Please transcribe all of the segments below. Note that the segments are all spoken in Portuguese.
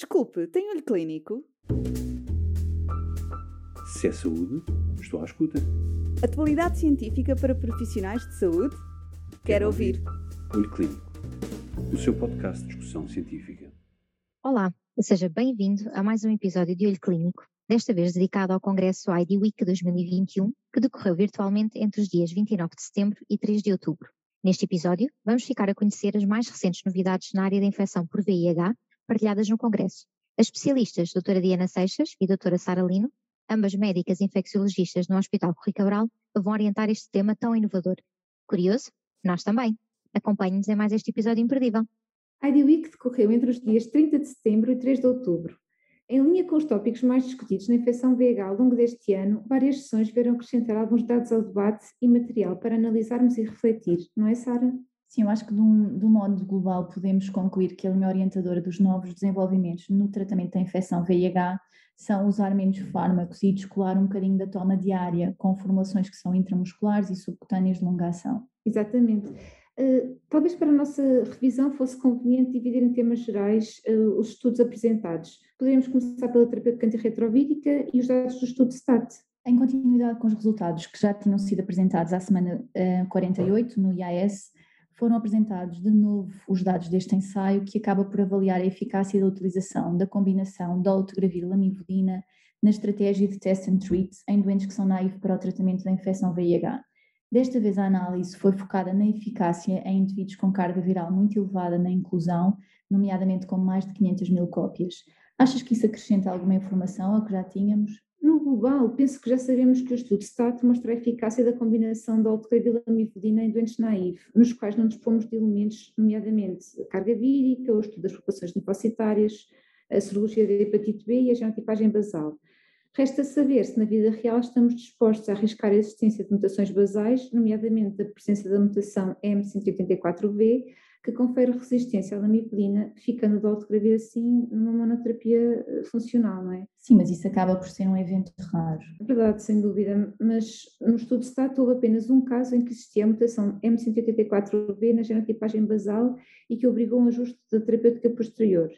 Desculpe, tem olho clínico? Se é saúde, estou à escuta. Atualidade científica para profissionais de saúde? Quero ouvir. Olho Clínico, o seu podcast de discussão científica. Olá, seja bem-vindo a mais um episódio de Olho Clínico, desta vez dedicado ao Congresso ID Week 2021, que decorreu virtualmente entre os dias 29 de setembro e 3 de outubro. Neste episódio, vamos ficar a conhecer as mais recentes novidades na área da infecção por VIH partilhadas no Congresso. As especialistas, doutora Diana Seixas e doutora Sara Lino, ambas médicas infecciologistas no Hospital Corri Cabral, vão orientar este tema tão inovador. Curioso? Nós também. Acompanhe-nos em mais este episódio imperdível. A ID Week decorreu entre os dias 30 de setembro e 3 de outubro. Em linha com os tópicos mais discutidos na infecção VIH ao longo deste ano, várias sessões vieram acrescentar alguns dados ao debate e material para analisarmos e refletir, não é, Sara? Sim, eu acho que de um, de um modo global podemos concluir que a linha orientadora dos novos desenvolvimentos no tratamento da infecção VIH são usar menos fármacos e descolar um bocadinho da toma diária com formulações que são intramusculares e subcutâneas de longa ação. Exatamente. Uh, talvez para a nossa revisão fosse conveniente dividir em temas gerais uh, os estudos apresentados. Poderíamos começar pela terapêutica antirretrovírica e os dados do estudo STAT. Em continuidade com os resultados que já tinham sido apresentados à semana uh, 48 no IAS, foram apresentados de novo os dados deste ensaio, que acaba por avaliar a eficácia da utilização da combinação dolutegravir lamivudina na estratégia de test and treat em doentes que são naivos para o tratamento da infecção VIH. Desta vez a análise foi focada na eficácia em indivíduos com carga viral muito elevada na inclusão, nomeadamente com mais de 500 mil cópias. Achas que isso acrescenta alguma informação ao que já tínhamos? No global, penso que já sabemos que o estudo STAT mostra a eficácia da combinação da altocavilamivudina em doentes naivos, nos quais não dispomos de elementos, nomeadamente a carga vírica, o estudo das populações linfocitárias, a serologia da hepatite B e a genotipagem basal. Resta saber se na vida real estamos dispostos a arriscar a existência de mutações basais, nomeadamente a presença da mutação M184V, que confere resistência à lamipedina, ficando o dolutegravir assim numa monoterapia eh, funcional, não é? Sim, mas isso acaba por ser um evento raro. É verdade, sem dúvida, mas no estudo STAT houve apenas um caso em que existia a mutação M184B na genotipagem basal e que obrigou um ajuste da terapêutica posterior.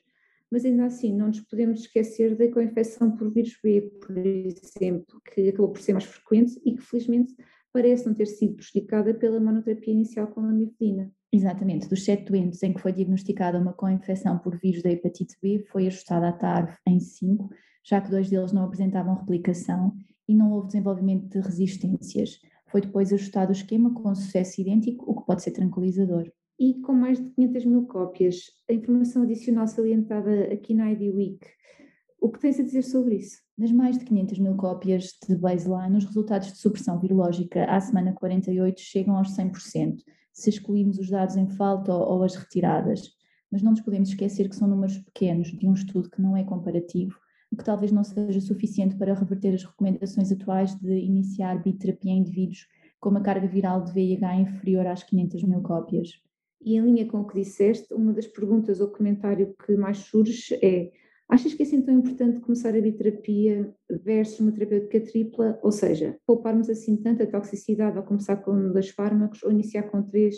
Mas ainda assim, não nos podemos esquecer da coinfecção por vírus B, por exemplo, que acabou por ser mais frequente e que felizmente parece não ter sido prejudicada pela monoterapia inicial com lamivudina. Exatamente, dos sete doentes em que foi diagnosticada uma co-infecção por vírus da hepatite B, foi ajustada a TARV em cinco, já que dois deles não apresentavam replicação e não houve desenvolvimento de resistências. Foi depois ajustado o esquema com sucesso idêntico, o que pode ser tranquilizador. E com mais de 500 mil cópias, a informação adicional salientada aqui na ID Week, o que tens a dizer sobre isso? Das mais de 500 mil cópias de baseline, os resultados de supressão virológica à semana 48 chegam aos 100%, se excluirmos os dados em falta ou, ou as retiradas. Mas não nos podemos esquecer que são números pequenos de um estudo que não é comparativo, o que talvez não seja suficiente para reverter as recomendações atuais de iniciar biterapia em indivíduos com uma carga viral de VIH inferior às 500 mil cópias. E em linha com o que disseste, uma das perguntas ou comentário que mais surge é Achas que é assim tão importante começar a biterapia versus uma terapêutica tripla? Ou seja, pouparmos assim tanta toxicidade ao começar com dois fármacos ou iniciar com três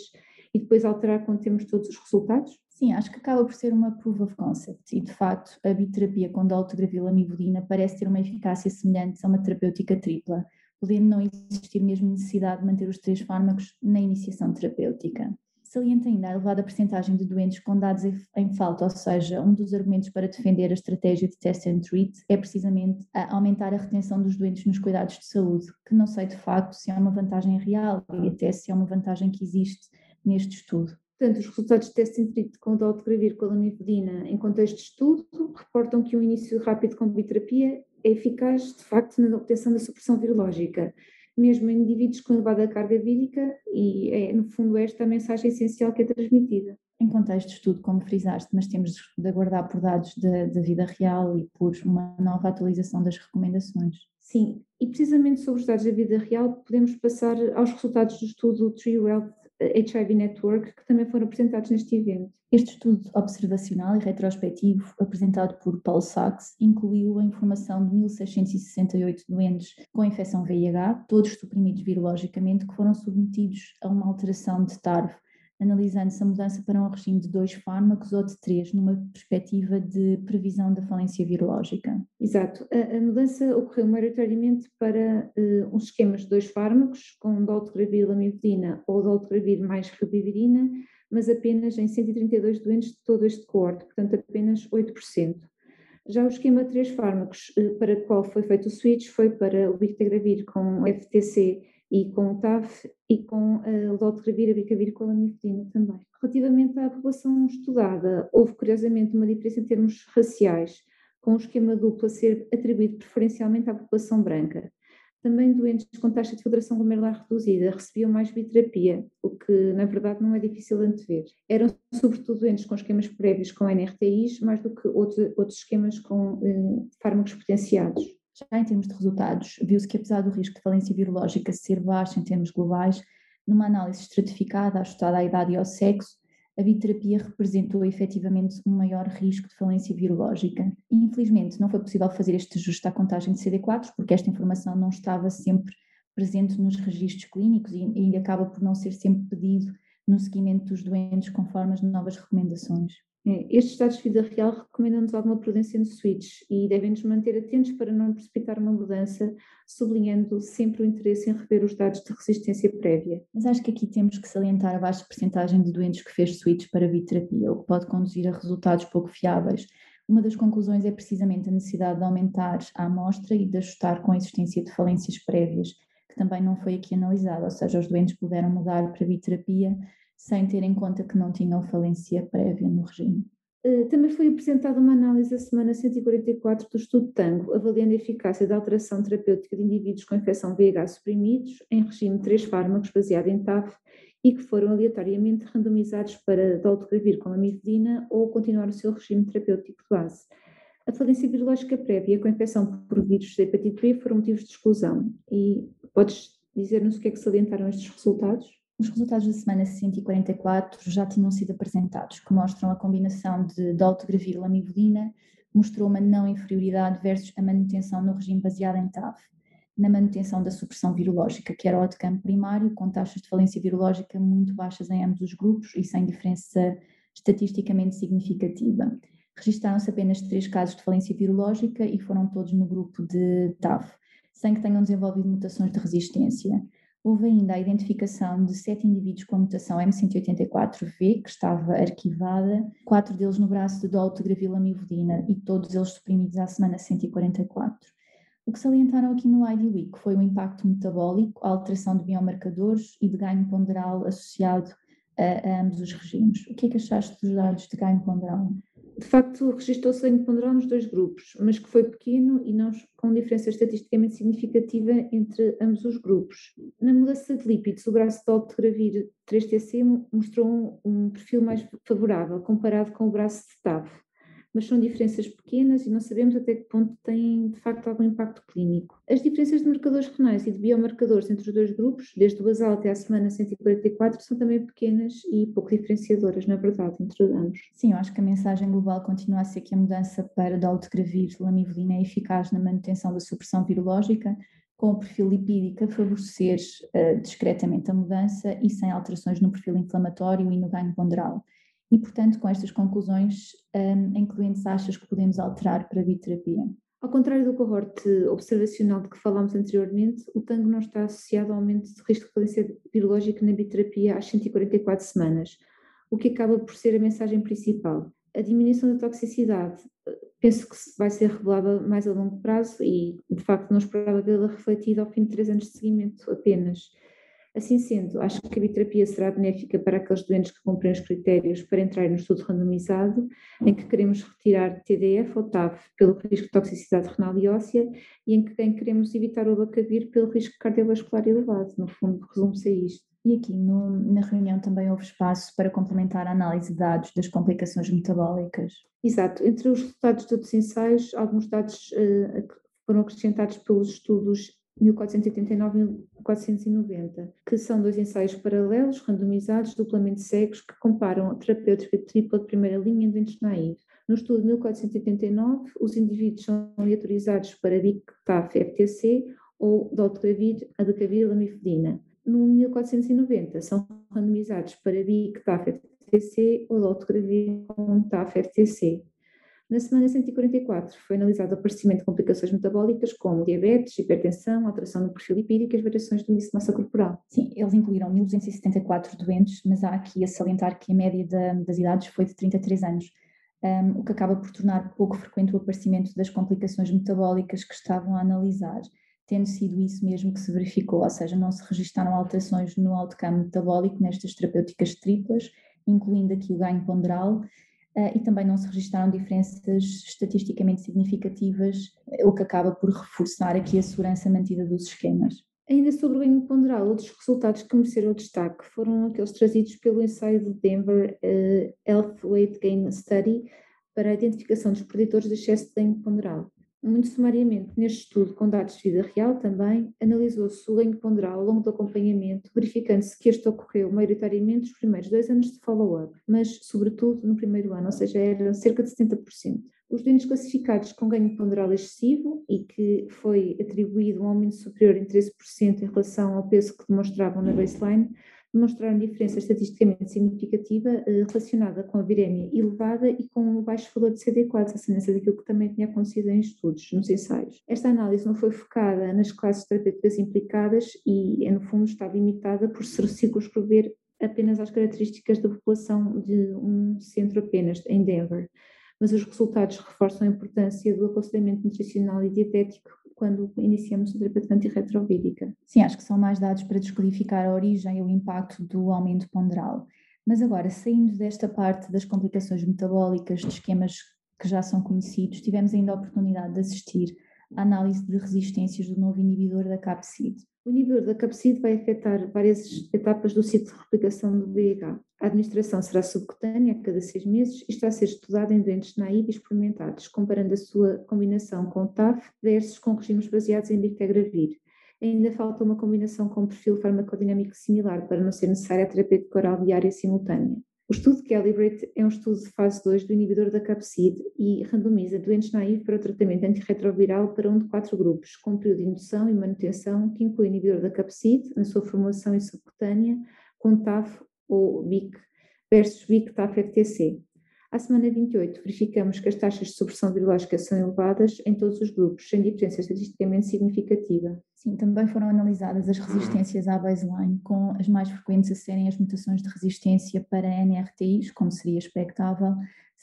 e depois alterar quando temos todos os resultados? Sim, acho que acaba por ser uma proof of concept e, de facto, a biterapia com dolutegravir amivudina parece ter uma eficácia semelhante a uma terapêutica tripla, podendo não existir mesmo necessidade de manter os três fármacos na iniciação terapêutica. Salienta ainda a elevada percentagem de doentes com dados em falta, ou seja, um dos argumentos para defender a estratégia de test and treat é precisamente aumentar a retenção dos doentes nos cuidados de saúde, que não sei de facto se é uma vantagem real e até se é uma vantagem que existe neste estudo. Portanto, os resultados de test and treat com dolutegravir com a lamivudina em contexto de estudo reportam que um início rápido com biterapia é eficaz, de facto, na obtenção da supressão virológica mesmo em indivíduos com elevada carga vírica, e é, no fundo, esta a mensagem essencial que é transmitida. Em contexto de estudo, como frisaste, mas temos de aguardar por dados da vida real e por uma nova atualização das recomendações. Sim, e precisamente sobre os dados da vida real, podemos passar aos resultados do estudo Tree Wealth HIV Network, que também foram apresentados neste evento. Este estudo observacional e retrospectivo, apresentado por Paul Sachs, incluiu a informação de 1.668 doentes com infecção VIH, todos suprimidos virologicamente, que foram submetidos a uma alteração de TARV analisando-se a mudança para um regime de dois fármacos ou de três, numa perspectiva de previsão da falência virológica. Exato. A, a mudança ocorreu maioritariamente para uh, uns esquemas de dois fármacos, com dolutegravir lamivudina ou dolutegravir mais ribavirin, mas apenas em 132 doentes de todo este coorte, portanto apenas 8%. Já o esquema de três fármacos uh, para o qual foi feito o switch foi para o bictegravir com FTC e com o TAF e com uh, o dolutegravir, abicavir com a lamivudina também. Relativamente à população estudada, houve curiosamente uma diferença em termos raciais, com o esquema duplo a ser atribuído preferencialmente à população branca. Também doentes com taxa de filtração glomerular reduzida recebiam mais biterapia, o que na verdade não é difícil de antever. Eram sobretudo doentes com esquemas prévios com NRTIs, mais do que outros, outros esquemas com eh, fármacos potenciados. Já em termos de resultados, viu-se que apesar do risco de falência virológica ser baixo em termos globais, numa análise estratificada ajustada à idade e ao sexo, a biterapia representou efetivamente um maior risco de falência virológica. Infelizmente, não foi possível fazer este ajuste à contagem de CD4, porque esta informação não estava sempre presente nos registros clínicos e, e acaba por não ser sempre pedido no seguimento dos doentes conforme as novas recomendações. É, estes dados de vida real recomendam-nos alguma prudência no switch e devem-nos manter atentos para não precipitar uma mudança, sublinhando sempre o interesse em rever os dados de resistência prévia. Mas acho que aqui temos que salientar a baixa percentagem de doentes que fez switch para bioterapia, o que pode conduzir a resultados pouco fiáveis. Uma das conclusões é precisamente a necessidade de aumentar a amostra e de ajustar com a existência de falências prévias, que também não foi aqui analisada, ou seja, os doentes puderam mudar para bioterapia sem ter em conta que não tinham falência prévia no regime. Eh, também foi apresentada uma análise da semana 144 do estudo Tango, avaliando a eficácia da alteração terapêutica de indivíduos com infecção VIH suprimidos em regime de três fármacos baseado em TAF e que foram aleatoriamente randomizados para dolutegravir com amifidina ou continuar o seu regime terapêutico de base. A falência virológica prévia com infecção por vírus da hepatite B foram motivos de exclusão. E podes dizer-nos o que é que salientaram estes resultados? Os resultados da semana 144 já tinham sido apresentados, que mostram a combinação de dolutegravir lamivudina mostrou uma não inferioridade versus a manutenção no regime baseado em TAV, na manutenção da supressão virológica, que era o campo primário, com taxas de falência virológica muito baixas em ambos os grupos e sem diferença estatisticamente significativa. Registaram-se apenas três casos de falência virológica e foram todos no grupo de TAV, sem que tenham desenvolvido mutações de resistência. Houve ainda a identificação de sete indivíduos com a mutação M184V, que estava arquivada, quatro deles no braço de dolutegravir amivudina e todos eles suprimidos à semana 144. O que salientaram aqui no ID Week foi o impacto metabólico, a alteração de biomarcadores e de ganho ponderal associado a, a ambos os regimes. O que é que achaste dos dados de ganho ponderal? De facto registrou-se ganho ponderal nos dois grupos, mas que foi pequeno e não com diferença estatisticamente significativa entre ambos os grupos. Na mudança de lípidos, o braço de dolutegravir 3TC mostrou um perfil mais favorável comparado com o braço de TAV mas são diferenças pequenas e não sabemos até que ponto têm de facto algum impacto clínico. As diferenças de marcadores renais e de biomarcadores entre os dois grupos, desde o basal até à semana 144, são também pequenas e pouco diferenciadoras, na verdade, entre ambos. Sim, eu acho que a mensagem global continua a ser que a mudança para dolutegravir lamivudina é eficaz na manutenção da supressão virológica, com o perfil lipídico a favorecer uh, discretamente a mudança e sem alterações no perfil inflamatório e no ganho ponderal. E, portanto, com estas conclusões, um, em clientes achas que podemos alterar para a bioterapia? Ao contrário do cohorte observacional de que falámos anteriormente, o tango não está associado ao aumento de risco de falência virológica na bioterapia às 144 semanas, o que acaba por ser a mensagem principal. A diminuição da toxicidade penso que vai ser revelada mais a longo prazo e, de facto, não esperava vê-la refletida ao fim de três anos de seguimento apenas. Assim sendo, acho que a bioterapia será benéfica para aqueles doentes que cumprem os critérios para entrar no estudo randomizado, em que queremos retirar TDF ou TAV pelo risco de toxicidade renal e óssea e em que queremos evitar o abacavir pelo risco cardiovascular elevado. No fundo, resume-se a isto. E aqui no, na reunião também houve espaço para complementar a análise de dados das complicações metabólicas. Exato. Entre os resultados de outros ensaios, alguns dados uh, foram acrescentados pelos estudos 1489 e 1490, que são dois ensaios paralelos, randomizados, duplamente cegos, que comparam a terapêutica tripla de primeira linha em doentes naivos. No estudo de 1489, os indivíduos são aleatorizados para BIC, TAF, FTC ou dolutegravir, adacavir, lamifedina. no 1490 são randomizados para BIC, TAF-FTC ou lotografia com TAF-FTC. Na semana 144 foi analisado o aparecimento de complicações metabólicas como diabetes, hipertensão, alteração no perfil lipídico e as variações do índice de massa corporal. Sim, eles incluíram 1.274 doentes, mas há aqui a salientar que a média das idades foi de 33 anos, um, o que acaba por tornar pouco frequente o aparecimento das complicações metabólicas que estavam a analisar, tendo sido isso mesmo que se verificou, ou seja, não se registaram alterações no outcome metabólico nestas terapêuticas triplas, incluindo aqui o ganho ponderal, e também não se registaram diferenças estatisticamente significativas, o que acaba por reforçar aqui a segurança mantida dos esquemas. Ainda sobre o ganho ponderal, outros resultados que mereceram destaque foram aqueles trazidos pelo ensaio de Denver uh, Health Weight Gain Study para a identificação dos preditores de excesso de ganho ponderal. Muito sumariamente, neste estudo, com dados de vida real também, analisou-se o ganho ponderal ao longo do acompanhamento, verificando-se que este ocorreu maioritariamente nos primeiros dois anos de follow-up, mas sobretudo no primeiro ano, ou seja, era cerca de 70%. Os doentes classificados com ganho ponderal excessivo e que foi atribuído um aumento superior em 13% em relação ao peso que demonstravam na baseline, demonstraram diferença estatisticamente significativa eh, relacionada com a virémia elevada e com o baixo valor de CD4, a semelhança daquilo que também tinha acontecido em estudos, nos ensaios. Esta análise não foi focada nas classes terapêuticas implicadas e, no fundo, está limitada por se circunscrever apenas às características da população de um centro apenas, em Denver. Mas os resultados reforçam a importância do aconselhamento nutricional e dietético quando iniciamos a terapia antirretrovírica. Sim, acho que são mais dados para descodificar a origem e o impacto do aumento ponderal. Mas agora, saindo desta parte das complicações metabólicas, de esquemas que já são conhecidos, tivemos ainda a oportunidade de assistir à análise de resistências do novo inibidor da capsid. O inibidor da capsid vai afetar várias etapas do ciclo de replicação do VIH. A administração será subcutânea a cada seis meses e está a ser estudada em doentes naivos experimentados, comparando a sua combinação com TAF versus com regimes baseados em bictegravir. Ainda falta uma combinação com um perfil farmacodinâmico similar para não ser necessária a terapêutica oral diária simultânea. O estudo Calibrate é um estudo de fase 2 do inibidor da capsid e randomiza doentes naivos para o tratamento antirretroviral para um de quatro grupos, com período de indução e manutenção que inclui inibidor da capsid na sua formulação subcutânea com TAF ou BIC versus BIC-TAF-FTC. À semana 28, verificamos que as taxas de supressão virológica são elevadas em todos os grupos, sem diferença estatisticamente significativa. Sim, também foram analisadas as resistências à baseline, com as mais frequentes a serem as mutações de resistência para NRTIs, como seria expectável,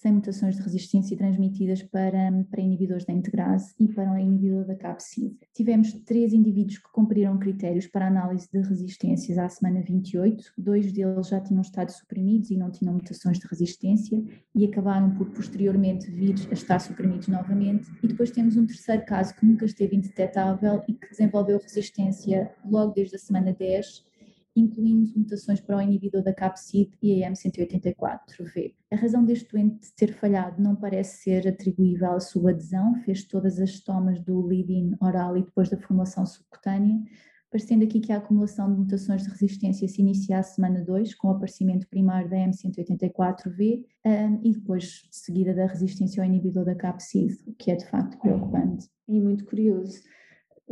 sem mutações de resistência transmitidas para, para inibidores da integrase e para o inibidor da capsid. Tivemos três indivíduos que cumpriram critérios para análise de resistências à semana 28, dois deles já tinham estado suprimidos e não tinham mutações de resistência e acabaram por posteriormente vir a estar suprimidos novamente. E depois temos um terceiro caso que nunca esteve indetetável e que desenvolveu resistência logo desde a semana 10 incluindo mutações para o inibidor da capsid e a M184V. A razão deste doente ter falhado não parece ser atribuível à sua adesão, fez todas as tomas do lead-in oral e depois da formulação subcutânea, parecendo aqui que a acumulação de mutações de resistência se inicia à semana 2, com o aparecimento primário da M184V um, e depois seguida da resistência ao inibidor da capsid, o que é de facto preocupante. E muito curioso.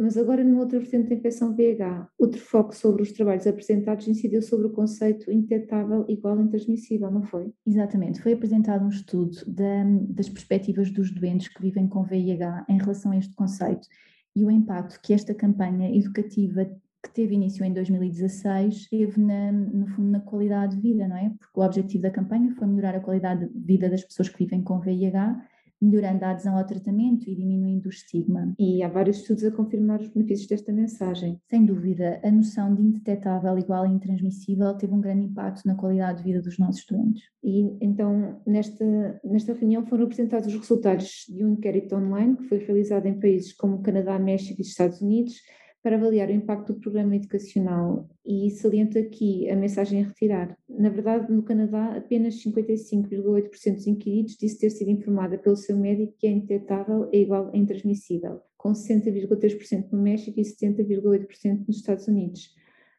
Mas agora, numa outra vertente da infecção VIH, outro foco sobre os trabalhos apresentados incidiu sobre o conceito indetetável igual intransmissível, não foi? Exatamente. Foi apresentado um estudo da, das perspectivas dos doentes que vivem com VIH em relação a este conceito e o impacto que esta campanha educativa que teve início em 2016 teve na, no fundo na qualidade de vida, não é? Porque o objetivo da campanha foi melhorar a qualidade de vida das pessoas que vivem com VIH melhorando a adesão ao tratamento e diminuindo o estigma. E há vários estudos a confirmar os benefícios desta mensagem. Sem dúvida, a noção de indetetável igual a intransmissível teve um grande impacto na qualidade de vida dos nossos doentes. E então, nesta, nesta reunião foram apresentados os resultados de um inquérito online que foi realizado em países como Canadá, México e Estados Unidos, para avaliar o impacto do programa educacional e saliento aqui a mensagem a retirar. Na verdade, no Canadá, apenas 55,8% dos inquiridos disse ter sido informada pelo seu médico que é indetetável é igual a intransmissível, com 60,3% no México e 70,8% nos Estados Unidos.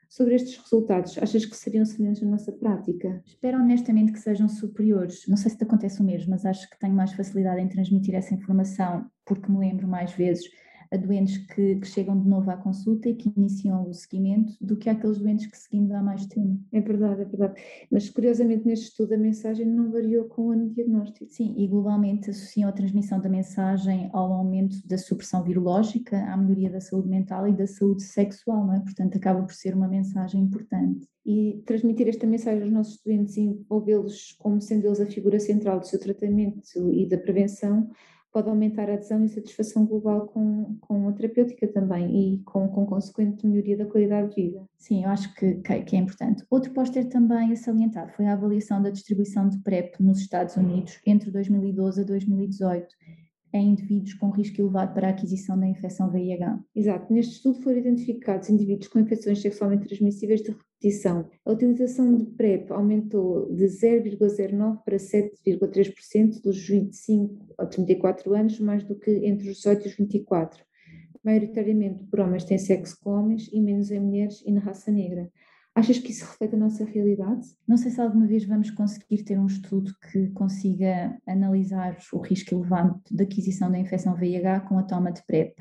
Sobre estes resultados, achas que seriam semelhantes na nossa prática? Espero honestamente que sejam superiores. Não sei se te acontece o mesmo, mas acho que tenho mais facilidade em transmitir essa informação porque me lembro mais vezes a doentes que, que, chegam de novo à consulta e que iniciam o seguimento do que aqueles doentes que seguimos há mais tempo. É verdade, é verdade. Mas curiosamente neste estudo a mensagem não variou com o ano de diagnóstico. Sim, e globalmente associam a transmissão da mensagem ao aumento da supressão virológica, à melhoria da saúde mental e da saúde sexual, não é? Portanto, acaba por ser uma mensagem importante. E transmitir esta mensagem aos nossos doentes e envolvê-los como sendo eles a figura central do seu tratamento e da prevenção pode aumentar a adesão e satisfação global com, com a terapêutica também e com, com consequente melhoria da qualidade de vida. Sim, eu acho que, que é importante. Outro póster também a salientar foi a avaliação da distribuição de PrEP nos Estados Unidos entre 2012 a 2018 em indivíduos com risco elevado para a aquisição da infecção VIH. Exato. Neste estudo foram identificados indivíduos com infecções sexualmente transmissíveis de repetição. A utilização de PrEP aumentou de 0,09% para 7,3% dos 25 a 34 anos, mais do que entre os 18 e os 24. Maioritariamente por homens têm sexo com homens e menos em mulheres e na raça negra. Achas que isso reflete a nossa realidade? Não sei se alguma vez vamos conseguir ter um estudo que consiga analisar o risco elevado de aquisição da infecção VIH com a toma de PrEP.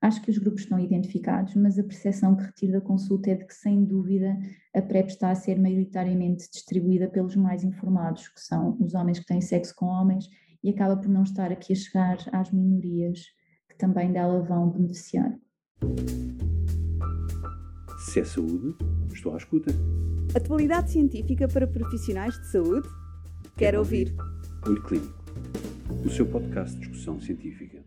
Acho que os grupos estão identificados, mas a percepção que retiro da consulta é de que, sem dúvida, a PrEP está a ser maioritariamente distribuída pelos mais informados, que são os homens que têm sexo com homens, e acaba por não estar aqui a chegar às minorias que também dela vão beneficiar. Se é saúde, estou à escuta. Atualidade científica para profissionais de saúde? Quero, Quero ouvir. ouvir. Olho Clínico, o seu podcast de discussão científica.